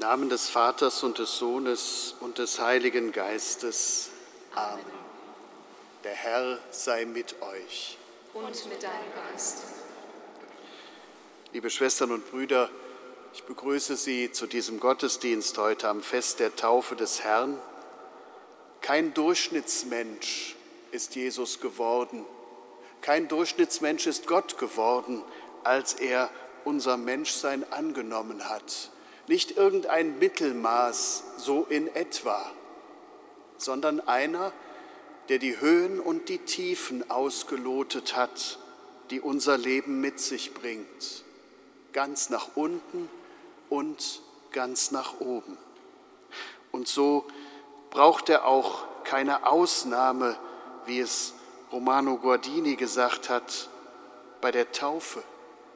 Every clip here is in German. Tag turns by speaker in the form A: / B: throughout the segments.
A: Namen des Vaters und des Sohnes und des Heiligen Geistes. Amen. Der Herr sei mit euch.
B: Und mit deinem Geist.
A: Liebe Schwestern und Brüder, ich begrüße Sie zu diesem Gottesdienst heute am Fest der Taufe des Herrn. Kein Durchschnittsmensch ist Jesus geworden. Kein Durchschnittsmensch ist Gott geworden, als er unser Menschsein angenommen hat. Nicht irgendein Mittelmaß, so in etwa, sondern einer, der die Höhen und die Tiefen ausgelotet hat, die unser Leben mit sich bringt, ganz nach unten und ganz nach oben. Und so braucht er auch keine Ausnahme, wie es Romano Guardini gesagt hat, bei der Taufe,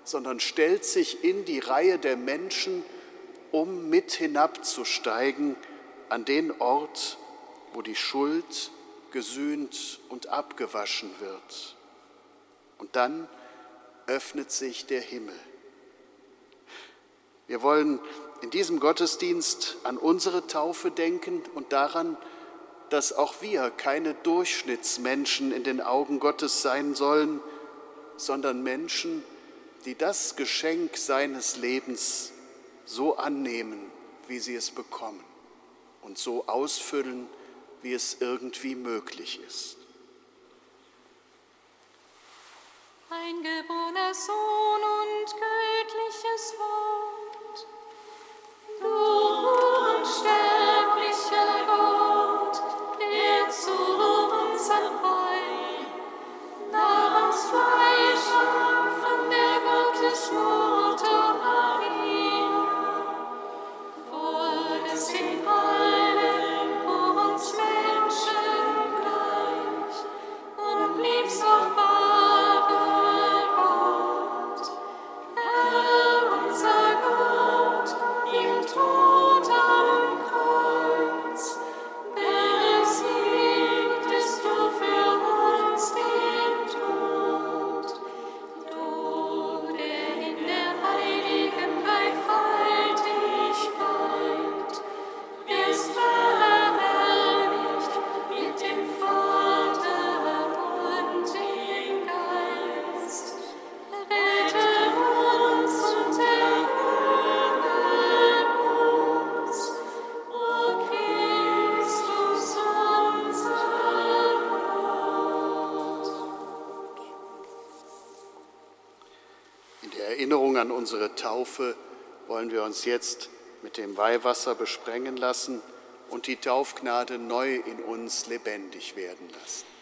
A: sondern stellt sich in die Reihe der Menschen, um mit hinabzusteigen an den Ort, wo die Schuld gesühnt und abgewaschen wird. Und dann öffnet sich der Himmel. Wir wollen in diesem Gottesdienst an unsere Taufe denken und daran, dass auch wir keine Durchschnittsmenschen in den Augen Gottes sein sollen, sondern Menschen, die das Geschenk seines Lebens so annehmen, wie sie es bekommen und so ausfüllen, wie es irgendwie möglich ist.
C: Ein geborener Sohn und göttliches Wort,
A: wir uns jetzt mit dem Weihwasser besprengen lassen und die Taufgnade neu in uns lebendig werden lassen.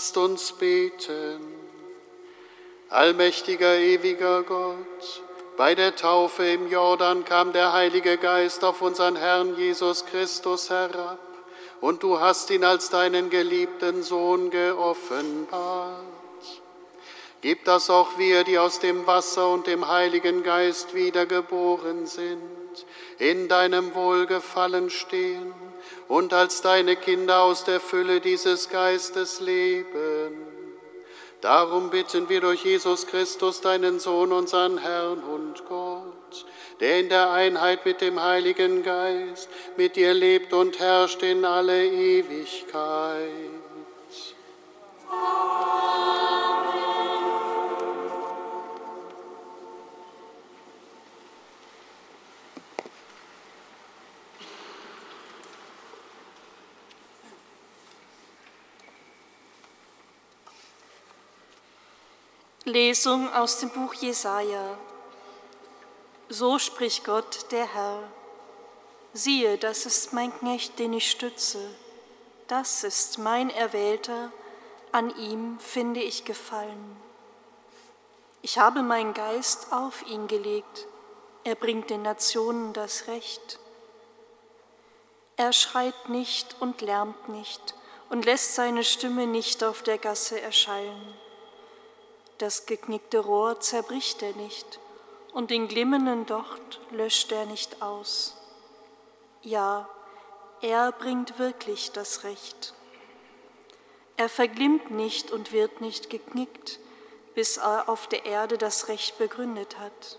A: Lasst uns beten. Allmächtiger, ewiger Gott, bei der Taufe im Jordan kam der Heilige Geist auf unseren Herrn Jesus Christus herab, und du hast ihn als deinen geliebten Sohn geoffenbart. Gib das auch wir, die aus dem Wasser und dem Heiligen Geist wiedergeboren sind, in deinem Wohlgefallen stehen und als deine Kinder aus der Fülle dieses Geistes leben. Darum bitten wir durch Jesus Christus, deinen Sohn, unseren Herrn und Gott, der in der Einheit mit dem Heiligen Geist mit dir lebt und herrscht in alle Ewigkeit.
D: Lesung aus dem Buch Jesaja. So spricht Gott, der Herr. Siehe, das ist mein Knecht, den ich stütze. Das ist mein Erwählter, an ihm finde ich Gefallen. Ich habe meinen Geist auf ihn gelegt. Er bringt den Nationen das Recht. Er schreit nicht und lärmt nicht und lässt seine Stimme nicht auf der Gasse erschallen. Das geknickte Rohr zerbricht er nicht, und den glimmenden Docht löscht er nicht aus. Ja, er bringt wirklich das Recht. Er verglimmt nicht und wird nicht geknickt, bis er auf der Erde das Recht begründet hat.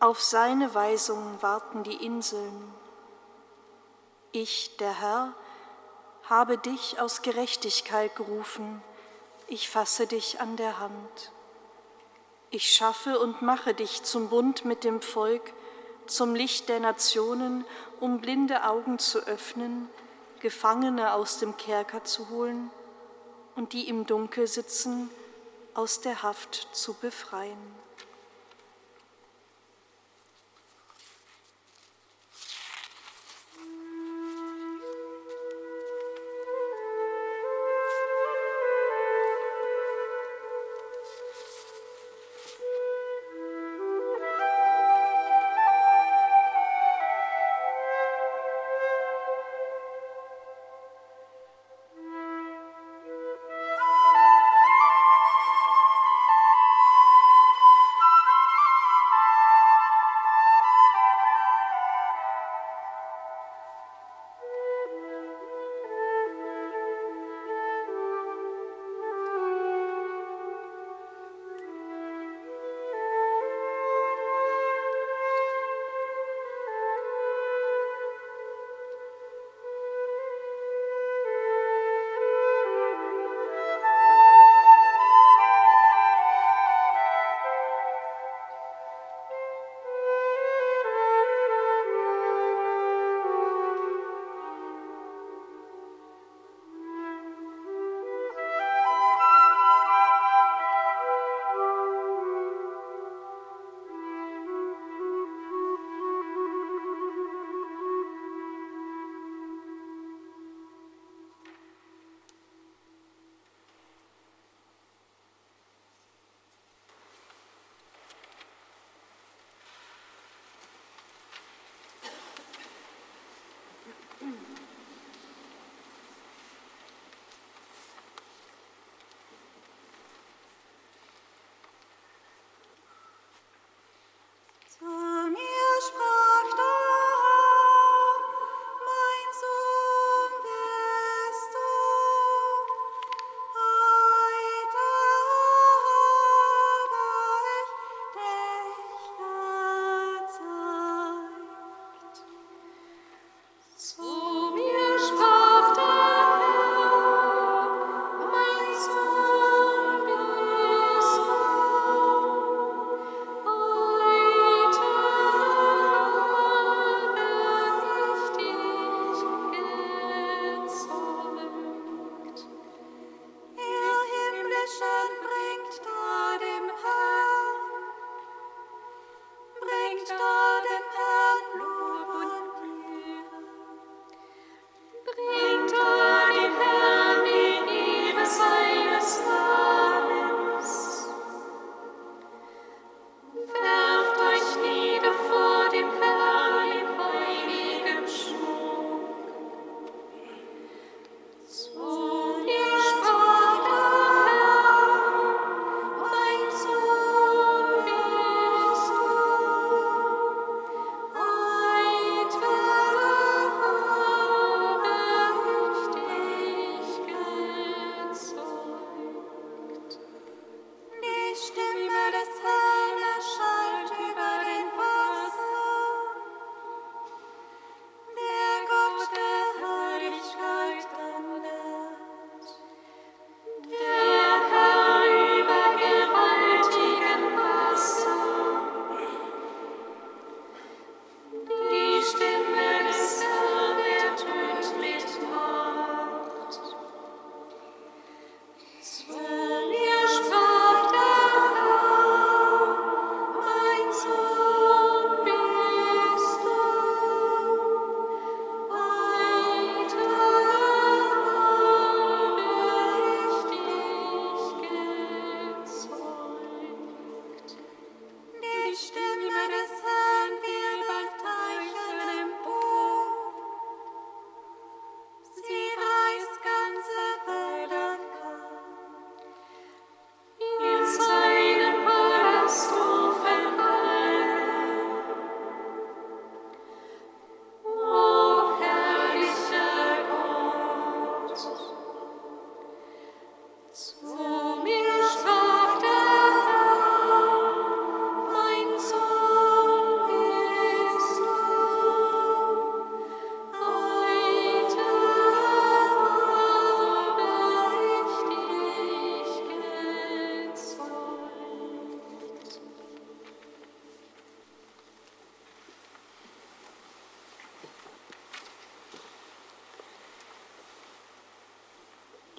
D: Auf seine Weisungen warten die Inseln. Ich, der Herr, habe dich aus Gerechtigkeit gerufen, ich fasse dich an der Hand. Ich schaffe und mache dich zum Bund mit dem Volk, zum Licht der Nationen, um blinde Augen zu öffnen, Gefangene aus dem Kerker zu holen und die im Dunkel sitzen, aus der Haft zu befreien.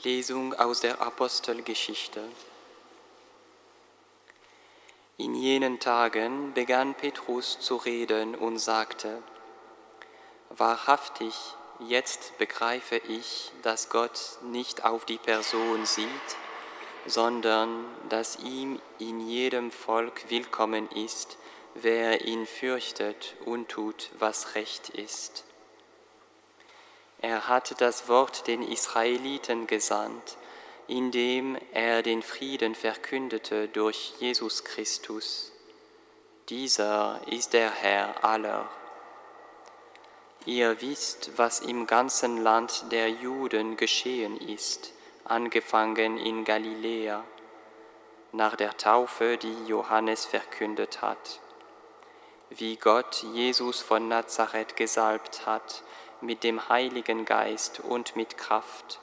C: Lesung aus der Apostelgeschichte. In jenen Tagen begann Petrus zu reden und sagte, Wahrhaftig, jetzt begreife ich, dass Gott nicht auf die Person sieht, sondern dass ihm in jedem Volk willkommen ist, wer ihn fürchtet und tut, was recht ist. Er hat das Wort den Israeliten gesandt, indem er den Frieden verkündete durch Jesus Christus. Dieser ist der Herr aller. Ihr wisst, was im ganzen Land der Juden geschehen ist, angefangen in Galiläa, nach der Taufe, die Johannes verkündet hat, wie Gott Jesus von Nazareth gesalbt hat, mit dem Heiligen Geist und mit Kraft,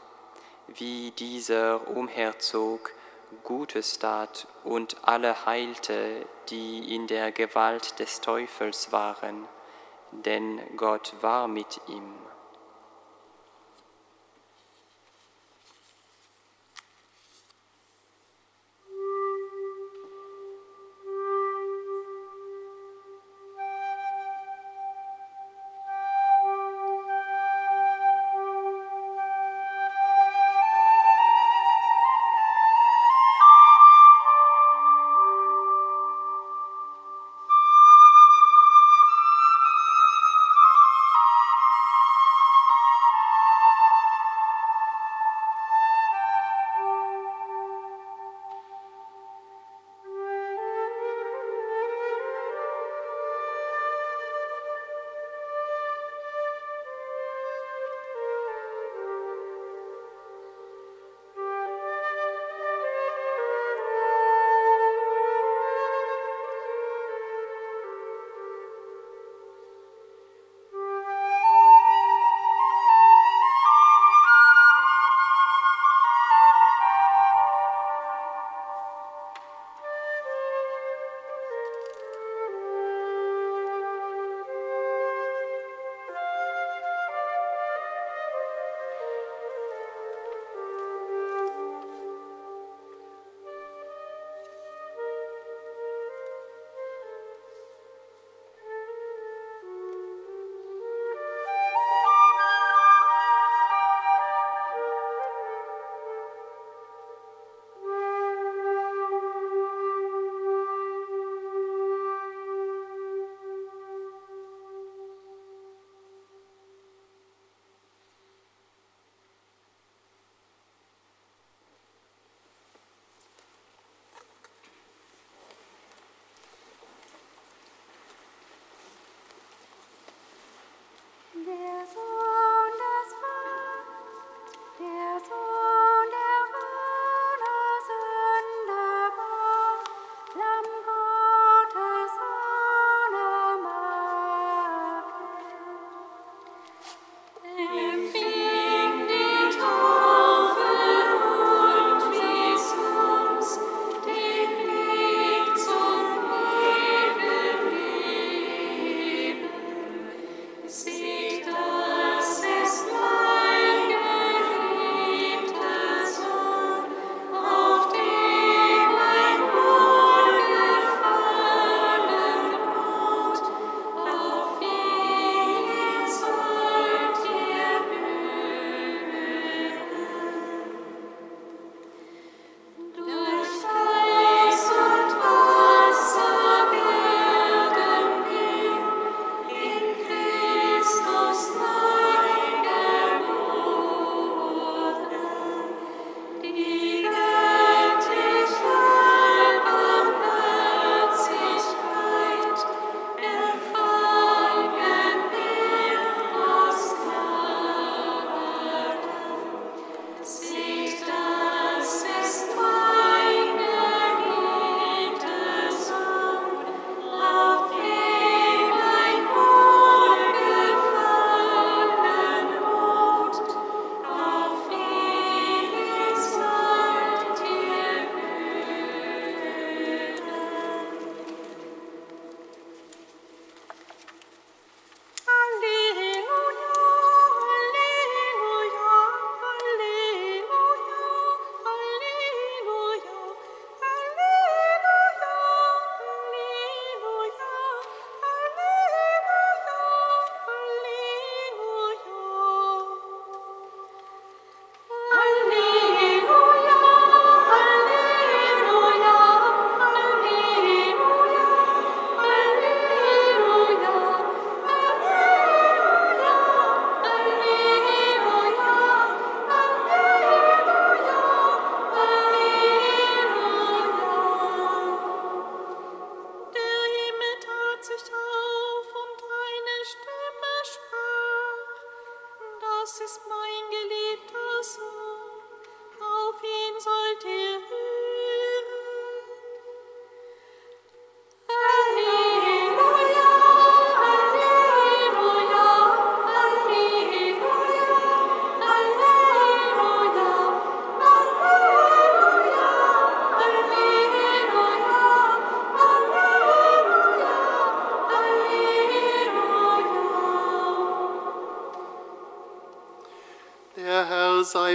C: wie dieser umherzog, Gutes tat und alle heilte, die in der Gewalt des Teufels waren, denn Gott war mit ihm.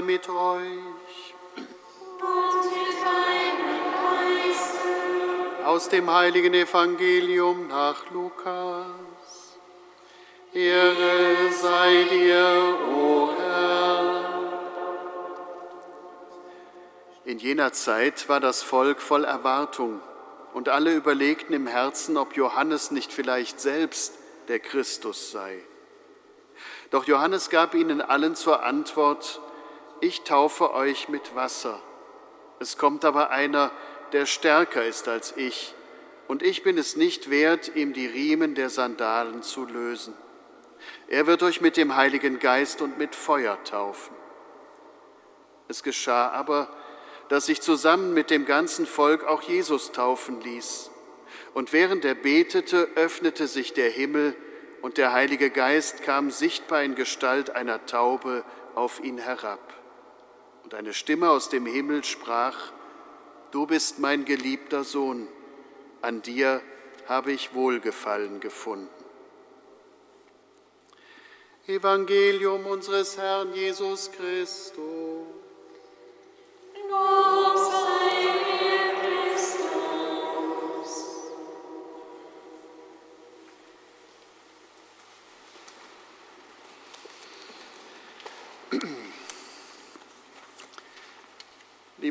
A: Mit euch. Und mit deinem Geiste. Aus dem heiligen Evangelium nach Lukas. Ehre sei dir, o Herr. In jener Zeit war das Volk voll Erwartung und alle überlegten im Herzen, ob Johannes nicht vielleicht selbst der Christus sei. Doch Johannes gab ihnen allen zur Antwort, ich taufe euch mit Wasser. Es kommt aber einer, der stärker ist als ich, und ich bin es nicht wert, ihm die Riemen der Sandalen zu lösen. Er wird euch mit dem Heiligen Geist und mit Feuer taufen. Es geschah aber, dass sich zusammen mit dem ganzen Volk auch Jesus taufen ließ. Und während er betete, öffnete sich der Himmel und der Heilige Geist kam sichtbar in Gestalt einer Taube auf ihn herab. Und eine Stimme aus dem Himmel sprach, Du bist mein geliebter Sohn, an dir habe ich Wohlgefallen gefunden. Evangelium unseres Herrn Jesus Christus. Lob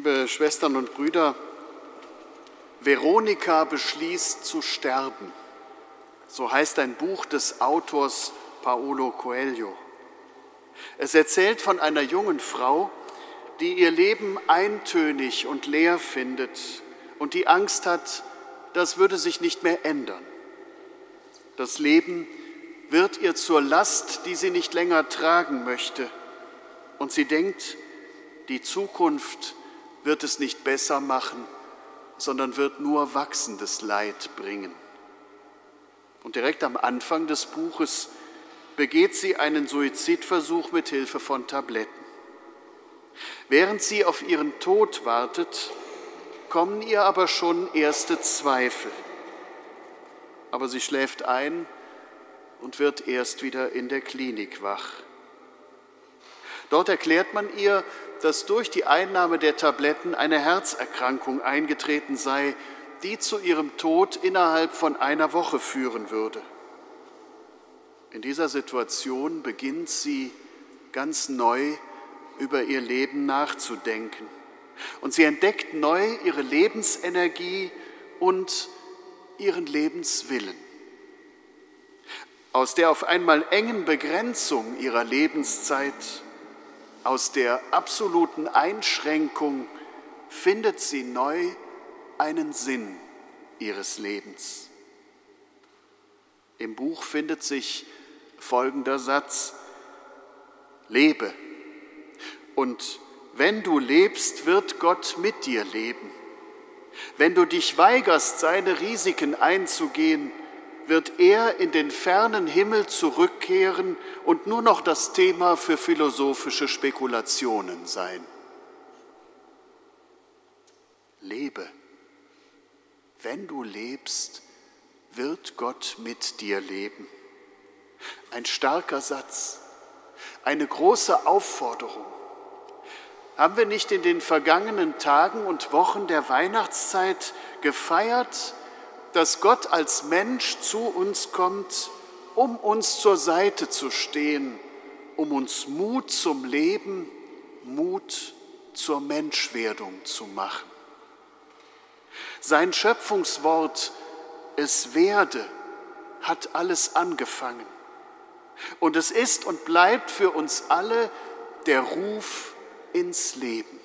A: Liebe Schwestern und Brüder, Veronika beschließt zu sterben. So heißt ein Buch des Autors Paolo Coelho. Es erzählt von einer jungen Frau, die ihr Leben eintönig und leer findet und die Angst hat, das würde sich nicht mehr ändern. Das Leben wird ihr zur Last, die sie nicht länger tragen möchte. Und sie denkt, die Zukunft wird es nicht besser machen, sondern wird nur wachsendes Leid bringen. Und direkt am Anfang des Buches begeht sie einen Suizidversuch mit Hilfe von Tabletten. Während sie auf ihren Tod wartet, kommen ihr aber schon erste Zweifel. Aber sie schläft ein und wird erst wieder in der Klinik wach. Dort erklärt man ihr, dass durch die Einnahme der Tabletten eine Herzerkrankung eingetreten sei, die zu ihrem Tod innerhalb von einer Woche führen würde. In dieser Situation beginnt sie ganz neu über ihr Leben nachzudenken. Und sie entdeckt neu ihre Lebensenergie und ihren Lebenswillen. Aus der auf einmal engen Begrenzung ihrer Lebenszeit, aus der absoluten Einschränkung findet sie neu einen Sinn ihres Lebens. Im Buch findet sich folgender Satz, lebe. Und wenn du lebst, wird Gott mit dir leben. Wenn du dich weigerst, seine Risiken einzugehen, wird er in den fernen Himmel zurückkehren und nur noch das Thema für philosophische Spekulationen sein. Lebe. Wenn du lebst, wird Gott mit dir leben. Ein starker Satz, eine große Aufforderung. Haben wir nicht in den vergangenen Tagen und Wochen der Weihnachtszeit gefeiert, dass Gott als Mensch zu uns kommt, um uns zur Seite zu stehen, um uns Mut zum Leben, Mut zur Menschwerdung zu machen. Sein Schöpfungswort, es werde, hat alles angefangen. Und es ist und bleibt für uns alle der Ruf ins Leben.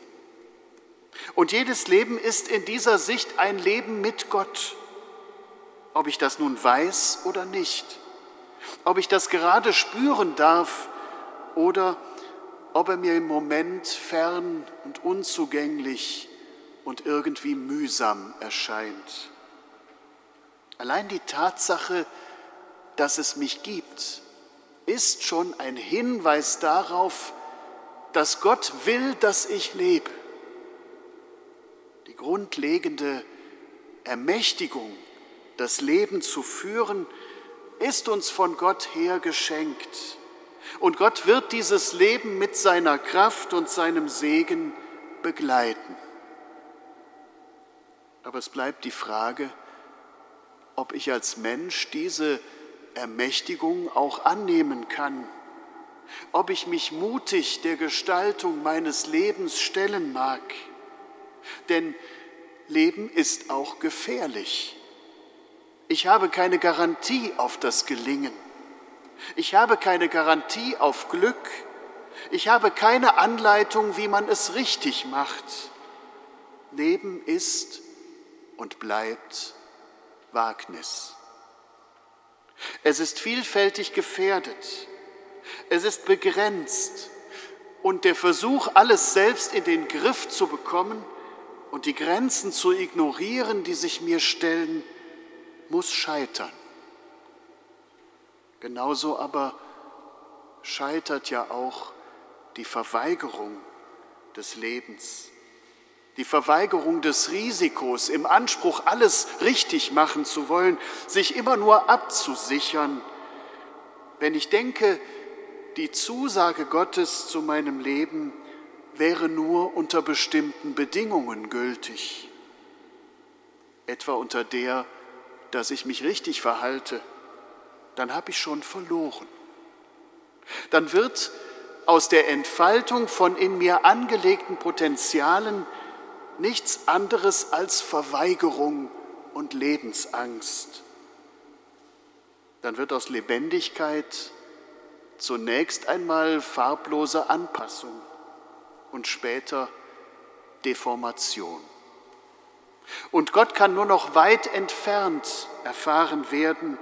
A: Und jedes Leben ist in dieser Sicht ein Leben mit Gott, ob ich das nun weiß oder nicht, ob ich das gerade spüren darf oder ob er mir im Moment fern und unzugänglich und irgendwie mühsam erscheint. Allein die Tatsache, dass es mich gibt, ist schon ein Hinweis darauf, dass Gott will, dass ich lebe. Die grundlegende Ermächtigung, das Leben zu führen, ist uns von Gott her geschenkt. Und Gott wird dieses Leben mit seiner Kraft und seinem Segen begleiten. Aber es bleibt die Frage, ob ich als Mensch diese Ermächtigung auch annehmen kann, ob ich mich mutig der Gestaltung meines Lebens stellen mag. Denn Leben ist auch gefährlich. Ich habe keine Garantie auf das Gelingen. Ich habe keine Garantie auf Glück. Ich habe keine Anleitung, wie man es richtig macht. Leben ist und bleibt Wagnis. Es ist vielfältig gefährdet. Es ist begrenzt. Und der Versuch, alles selbst in den Griff zu bekommen und die Grenzen zu ignorieren, die sich mir stellen, muss scheitern. Genauso aber scheitert ja auch die Verweigerung des Lebens, die Verweigerung des Risikos, im Anspruch, alles richtig machen zu wollen, sich immer nur abzusichern. Wenn ich denke, die Zusage Gottes zu meinem Leben wäre nur unter bestimmten Bedingungen gültig, etwa unter der, dass ich mich richtig verhalte, dann habe ich schon verloren. Dann wird aus der Entfaltung von in mir angelegten Potenzialen nichts anderes als Verweigerung und Lebensangst. Dann wird aus Lebendigkeit zunächst einmal farblose Anpassung und später Deformation. Und Gott kann nur noch weit entfernt erfahren werden,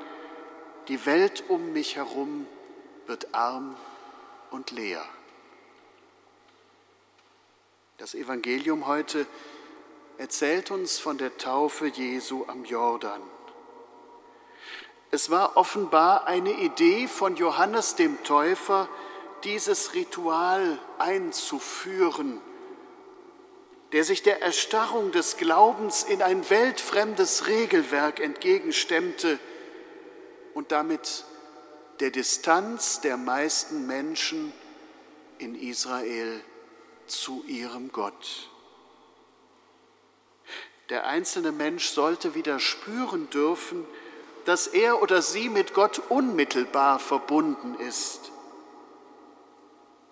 A: die Welt um mich herum wird arm und leer. Das Evangelium heute erzählt uns von der Taufe Jesu am Jordan. Es war offenbar eine Idee von Johannes dem Täufer, dieses Ritual einzuführen, der sich der Erstarrung des Glaubens in ein weltfremdes Regelwerk entgegenstemmte und damit der Distanz der meisten Menschen in Israel zu ihrem Gott. Der einzelne Mensch sollte wieder spüren dürfen, dass er oder sie mit Gott unmittelbar verbunden ist,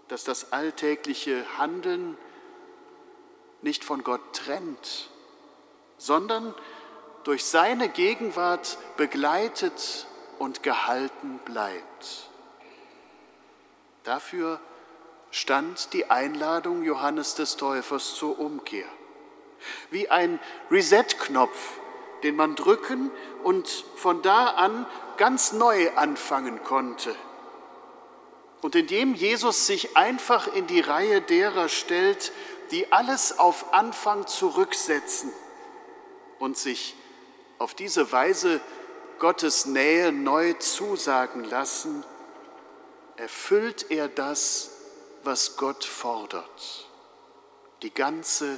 A: dass das alltägliche Handeln nicht von Gott trennt, sondern durch seine Gegenwart begleitet und gehalten bleibt. Dafür stand die Einladung Johannes des Täufers zur Umkehr. Wie ein Reset-Knopf, den man drücken und von da an ganz neu anfangen konnte. Und indem Jesus sich einfach in die Reihe derer stellt, die alles auf Anfang zurücksetzen und sich auf diese Weise Gottes Nähe neu zusagen lassen, erfüllt er das, was Gott fordert. Die ganze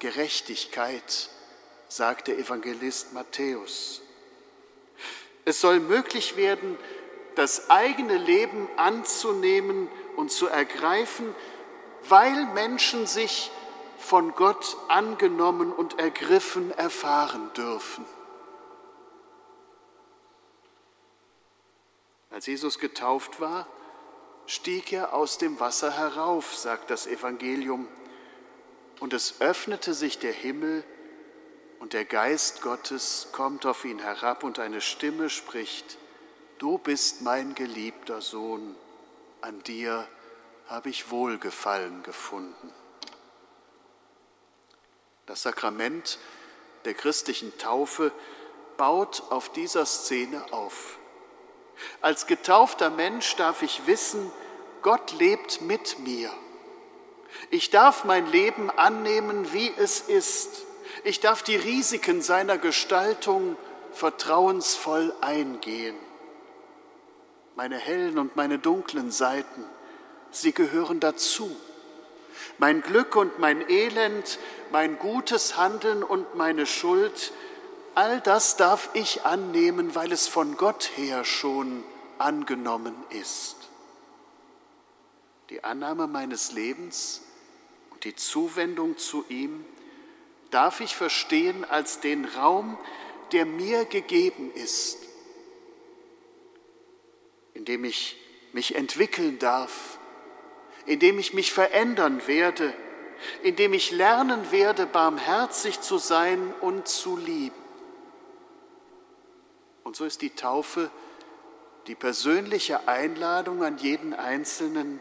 A: Gerechtigkeit, sagt der Evangelist Matthäus. Es soll möglich werden, das eigene Leben anzunehmen und zu ergreifen, weil Menschen sich von Gott angenommen und ergriffen erfahren dürfen. Als Jesus getauft war, stieg er aus dem Wasser herauf, sagt das Evangelium, und es öffnete sich der Himmel und der Geist Gottes kommt auf ihn herab und eine Stimme spricht, Du bist mein geliebter Sohn, an dir habe ich Wohlgefallen gefunden. Das Sakrament der christlichen Taufe baut auf dieser Szene auf. Als getaufter Mensch darf ich wissen, Gott lebt mit mir. Ich darf mein Leben annehmen, wie es ist. Ich darf die Risiken seiner Gestaltung vertrauensvoll eingehen. Meine hellen und meine dunklen Seiten, sie gehören dazu. Mein Glück und mein Elend, mein gutes Handeln und meine Schuld, all das darf ich annehmen, weil es von Gott her schon angenommen ist. die Annahme meines Lebens und die Zuwendung zu ihm darf ich verstehen als den Raum, der mir gegeben ist, in dem ich mich entwickeln darf, in dem ich mich verändern werde, in dem ich lernen werde, barmherzig zu sein und zu lieben. Und so ist die Taufe die persönliche Einladung an jeden Einzelnen,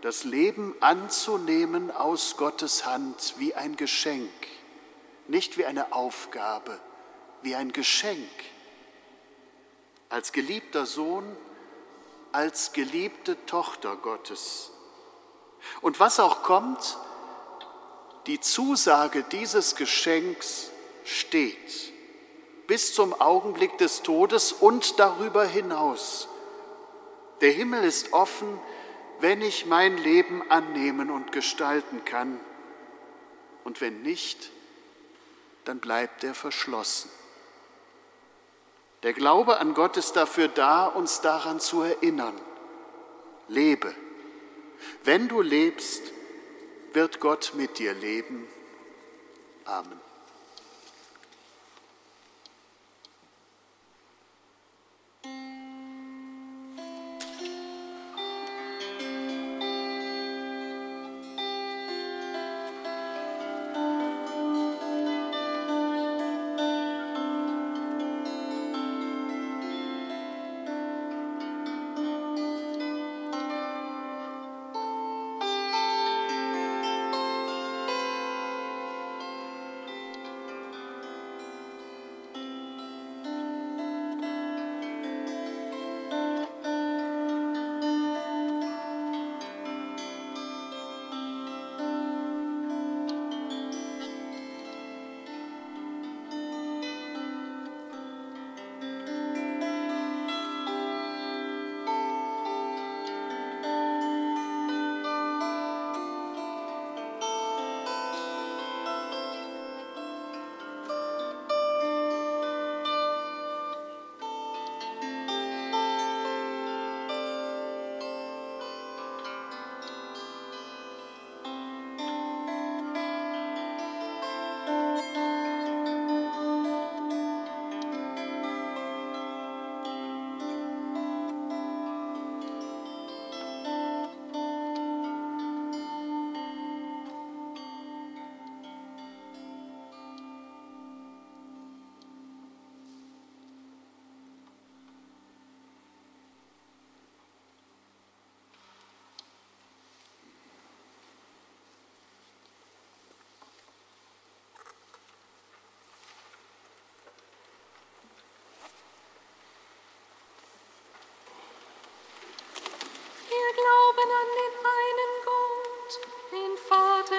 A: das Leben anzunehmen aus Gottes Hand wie ein Geschenk, nicht wie eine Aufgabe, wie ein Geschenk. Als geliebter Sohn, als geliebte Tochter Gottes. Und was auch kommt, die Zusage dieses Geschenks steht bis zum Augenblick des Todes und darüber hinaus. Der Himmel ist offen, wenn ich mein Leben annehmen und gestalten kann. Und wenn nicht, dann bleibt er verschlossen. Der Glaube an Gott ist dafür da, uns daran zu erinnern. Lebe. Wenn du lebst, wird Gott mit dir leben. Amen.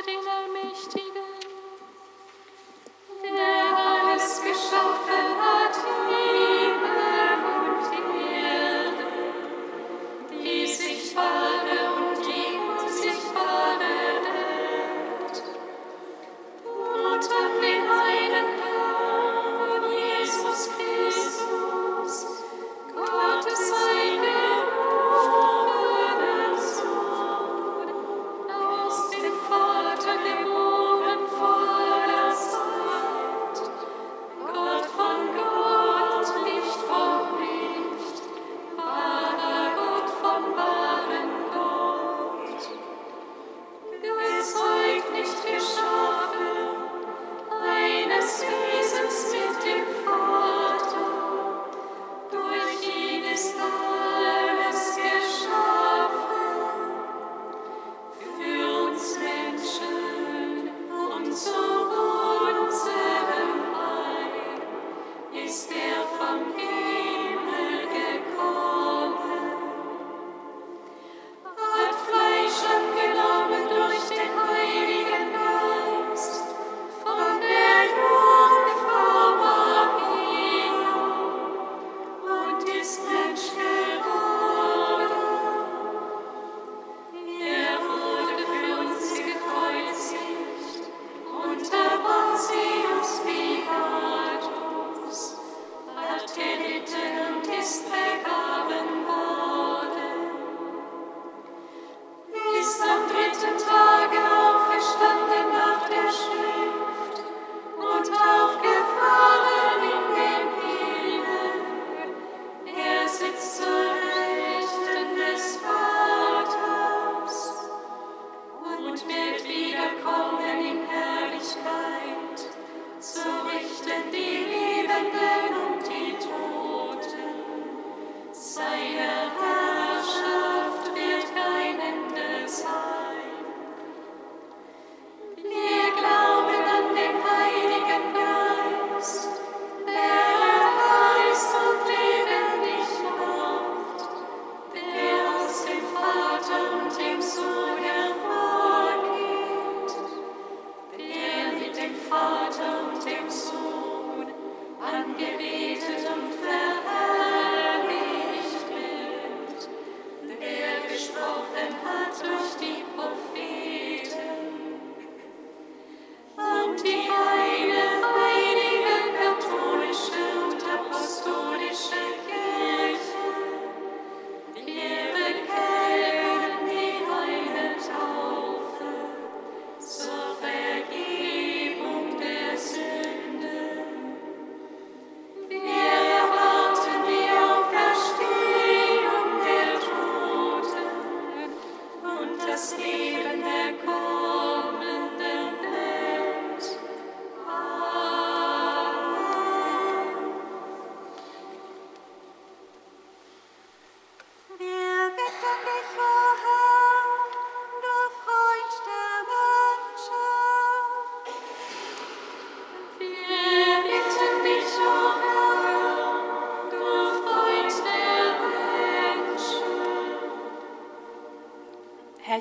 E: sitting there.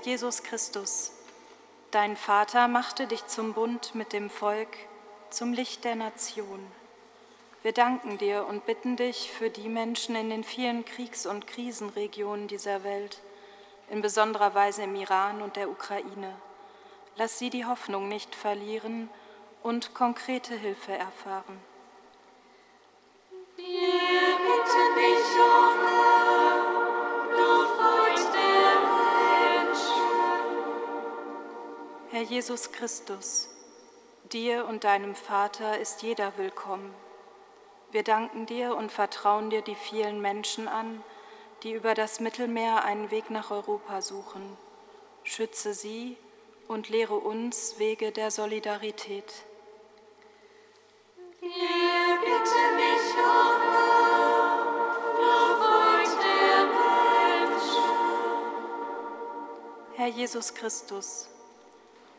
E: Jesus Christus, dein Vater machte dich zum Bund mit dem Volk, zum Licht der Nation. Wir danken dir und bitten dich für die Menschen in den vielen Kriegs- und Krisenregionen dieser Welt, in besonderer Weise im Iran und der Ukraine. Lass sie die Hoffnung nicht verlieren und konkrete Hilfe erfahren. Jesus Christus, dir und deinem Vater ist jeder willkommen. Wir danken dir und vertrauen dir die vielen Menschen an, die über das Mittelmeer einen Weg nach Europa suchen. Schütze sie und lehre uns Wege der Solidarität.
C: Wir bitten dich, O Herr, du Freund der Menschen.
E: Herr Jesus Christus,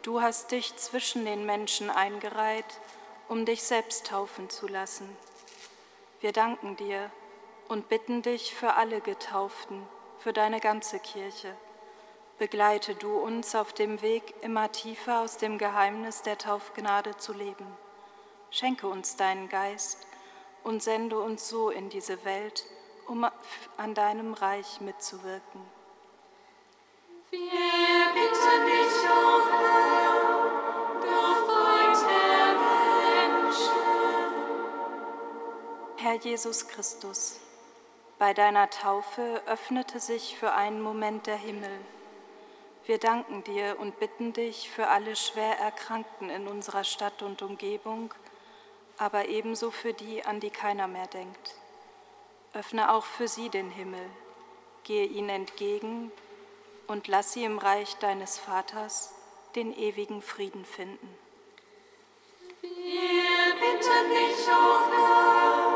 E: du hast dich zwischen den Menschen eingereiht, um dich selbst taufen zu lassen. Wir danken dir und bitten dich für alle Getauften, für deine ganze Kirche. Begleite du uns auf dem Weg, immer tiefer aus dem Geheimnis der Taufgnade zu leben. Schenke uns deinen Geist und sende uns so in diese Welt, um an deinem Reich mitzuwirken.
C: Wir bitten dich, O Herr
E: Jesus Christus, bei deiner Taufe öffnete sich für einen Moment der Himmel. Wir danken dir und bitten dich für alle schwer Erkrankten in unserer Stadt und Umgebung, aber ebenso für die, an die keiner mehr denkt. Öffne auch für sie den Himmel, gehe ihnen entgegen und lass sie im Reich deines Vaters den ewigen Frieden finden.
C: Wir bitten dich, O Herr,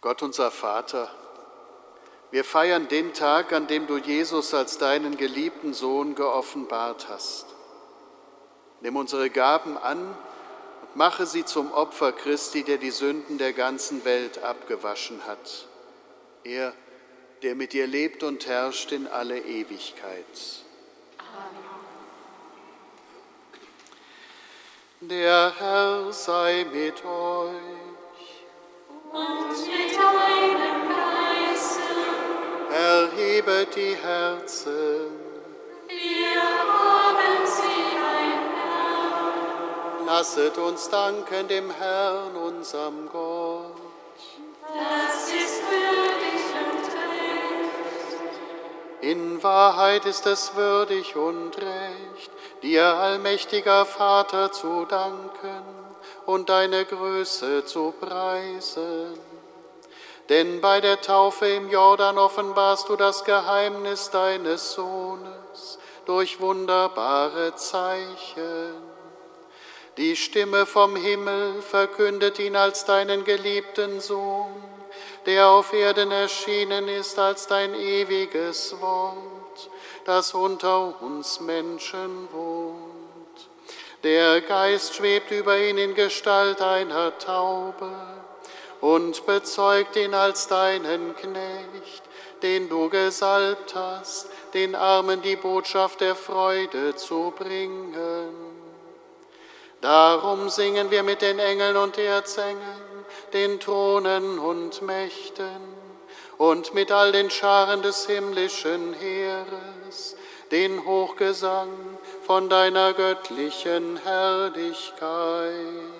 A: Gott unser Vater, wir feiern den Tag, an dem du Jesus als deinen geliebten Sohn geoffenbart hast. Nimm unsere Gaben an und mache sie zum Opfer Christi, der die Sünden der ganzen Welt abgewaschen hat. Er, der mit dir lebt und herrscht in alle Ewigkeit. Der Herr sei mit euch.
C: und mit
A: Herr erhebet die Herzen.
C: Wir haben sie, mein
A: Lasset uns danken dem Herrn, unserem Gott.
C: Das ist würdig und recht.
A: In Wahrheit ist es würdig und recht, dir, allmächtiger Vater, zu danken und deine Größe zu preisen. Denn bei der Taufe im Jordan offenbarst du das Geheimnis deines Sohnes durch wunderbare Zeichen. Die Stimme vom Himmel verkündet ihn als deinen geliebten Sohn, der auf Erden erschienen ist als dein ewiges Wort, das unter uns Menschen wohnt. Der Geist schwebt über ihn in Gestalt einer Taube und bezeugt ihn als deinen Knecht, den du gesalbt hast, den Armen die Botschaft der Freude zu bringen. Darum singen wir mit den Engeln und Erzengeln, den Thronen und Mächten und mit all den Scharen des himmlischen Heeres den Hochgesang von deiner göttlichen Herrlichkeit.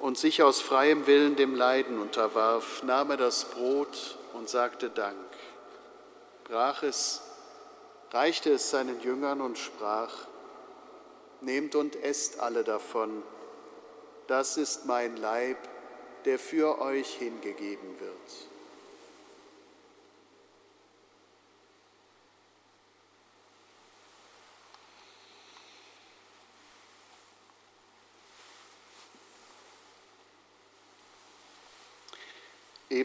A: und sich aus freiem Willen dem Leiden unterwarf, nahm er das Brot und sagte Dank, brach es, reichte es seinen Jüngern und sprach, Nehmt und esst alle davon, das ist mein Leib, der für euch hingegeben wird.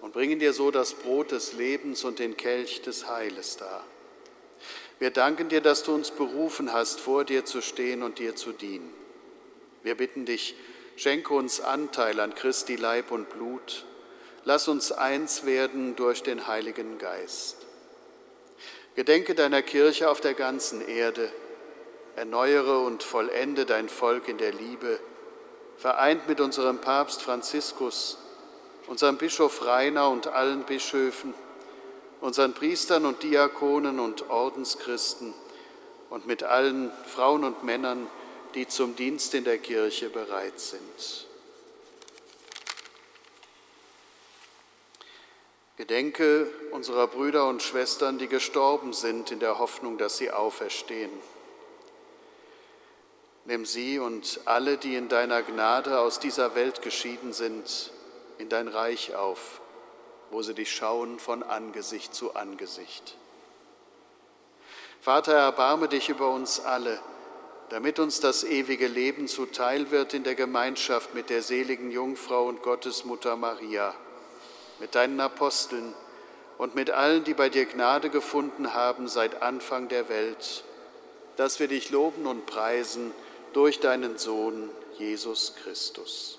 A: und bringen dir so das Brot des Lebens und den Kelch des Heiles dar. Wir danken dir, dass du uns berufen hast, vor dir zu stehen und dir zu dienen. Wir bitten dich, schenke uns Anteil an Christi Leib und Blut. Lass uns eins werden durch den Heiligen Geist. Gedenke deiner Kirche auf der ganzen Erde, erneuere und vollende dein Volk in der Liebe, vereint mit unserem Papst Franziskus, unserem Bischof Rainer und allen Bischöfen, unseren Priestern und Diakonen und Ordenschristen und mit allen Frauen und Männern, die zum Dienst in der Kirche bereit sind. Gedenke unserer Brüder und Schwestern, die gestorben sind, in der Hoffnung, dass sie auferstehen. Nimm sie und alle, die in deiner Gnade aus dieser Welt geschieden sind, in dein Reich auf, wo sie dich schauen von Angesicht zu Angesicht. Vater, erbarme dich über uns alle, damit uns das ewige Leben zuteil wird in der Gemeinschaft mit der seligen Jungfrau und Gottesmutter Maria, mit deinen Aposteln und mit allen, die bei dir Gnade gefunden haben seit Anfang der Welt, dass wir dich loben und preisen durch deinen Sohn Jesus Christus.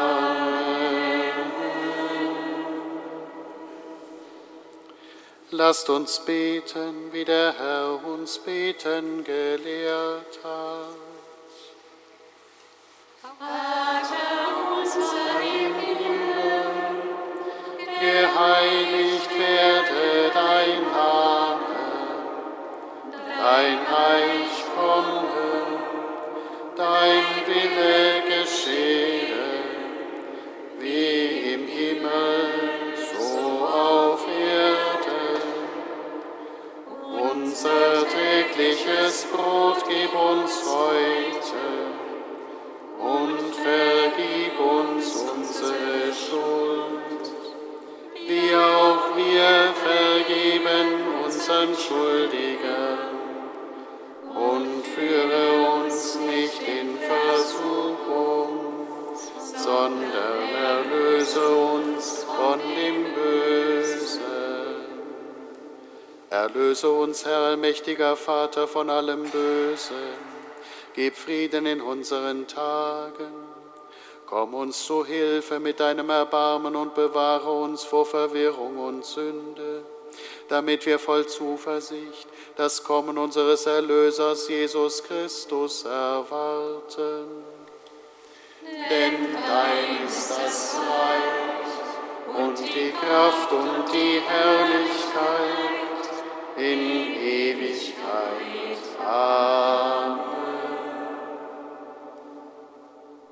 A: Lasst uns beten, wie der Herr uns beten gelehrt hat.
F: Vater unser im Himmel,
A: Geheiligt werde dein Name, dein Reich komme, dein Wille geschehe, Unser tägliches Brot gib uns heute und vergib uns unsere Schuld, wie auch wir vergeben unseren Schuldigern. Und führe uns nicht in Versuchung, sondern erlöse uns von dem Erlöse uns, Herr allmächtiger Vater, von allem Bösen. Gib Frieden in unseren Tagen. Komm uns zu Hilfe mit deinem Erbarmen und bewahre uns vor Verwirrung und Sünde, damit wir voll Zuversicht das Kommen unseres Erlösers Jesus Christus erwarten. Denn dein ist das Reich und die Kraft und die Herrlichkeit in Ewigkeit. Amen.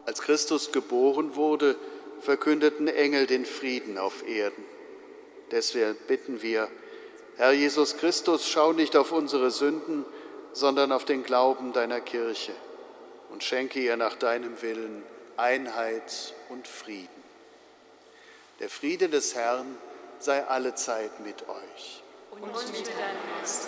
A: Als Christus geboren wurde, verkündeten Engel den Frieden auf Erden. Deswegen bitten wir, Herr Jesus Christus, schau nicht auf unsere Sünden, sondern auf den Glauben deiner Kirche und schenke ihr nach deinem Willen Einheit und Frieden. Der Friede des Herrn sei allezeit mit euch.
C: Und mit deinem Geist.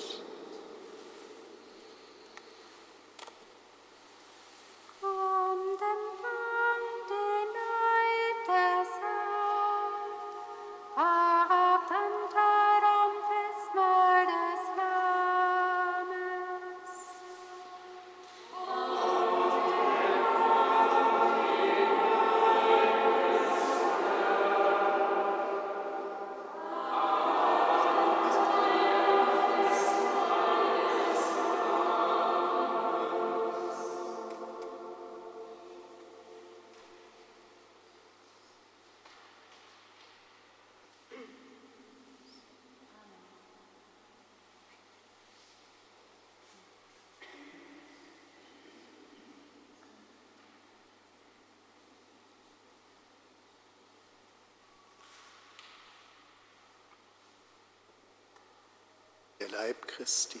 C: Der Leib Christi.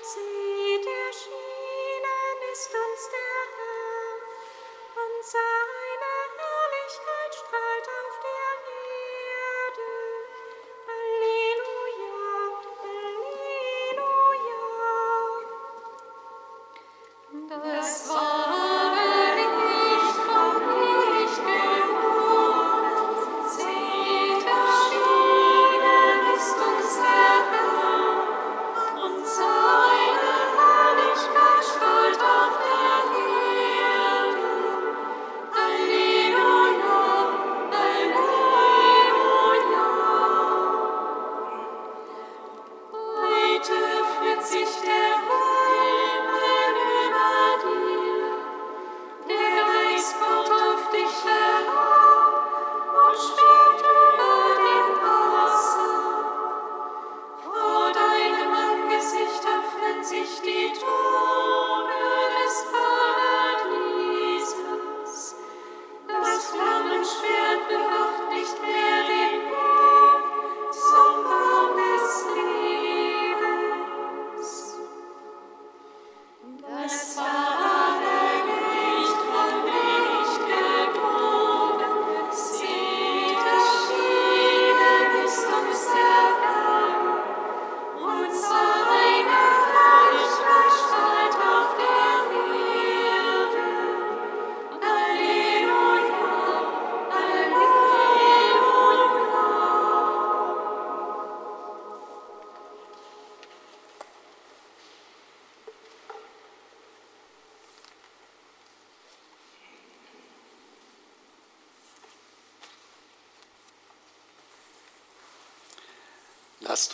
C: Sieht erschienen ist uns der Herr, und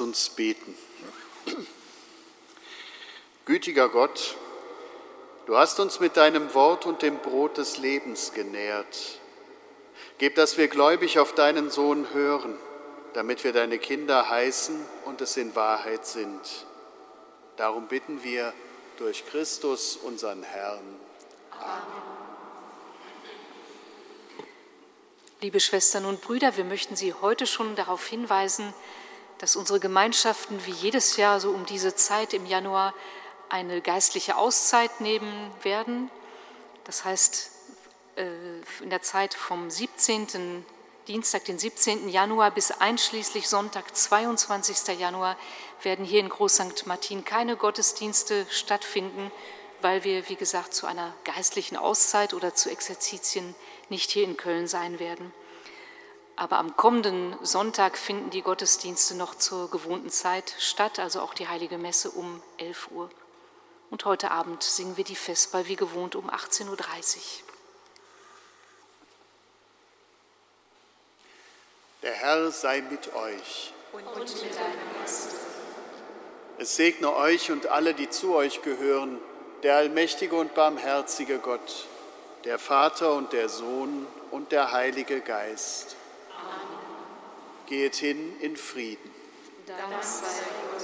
C: Uns
A: beten. Gütiger Gott, du hast uns mit deinem Wort und dem Brot des Lebens genährt. Gib, dass wir gläubig auf deinen Sohn hören, damit wir deine Kinder heißen und es in Wahrheit sind. Darum bitten wir durch Christus, unseren Herrn.
G: Liebe Schwestern und Brüder, wir möchten Sie heute schon darauf hinweisen, dass unsere Gemeinschaften wie jedes Jahr so um diese Zeit im Januar eine geistliche Auszeit nehmen werden. Das heißt, äh, in der Zeit vom 17. Dienstag, den 17. Januar bis einschließlich Sonntag, 22. Januar, werden hier in Groß St. Martin keine Gottesdienste stattfinden, weil wir, wie gesagt, zu einer geistlichen Auszeit oder zu Exerzitien nicht hier in Köln sein werden. Aber am kommenden Sonntag finden die Gottesdienste noch zur gewohnten Zeit statt, also auch die Heilige Messe um 11 Uhr. Und heute Abend singen wir die Vesper wie gewohnt um 18.30 Uhr.
A: Der Herr sei mit euch. Es segne euch und alle, die zu euch gehören, der allmächtige und barmherzige Gott, der Vater und der Sohn und der Heilige Geist. Geht hin in Frieden.
B: Dank sei Gott,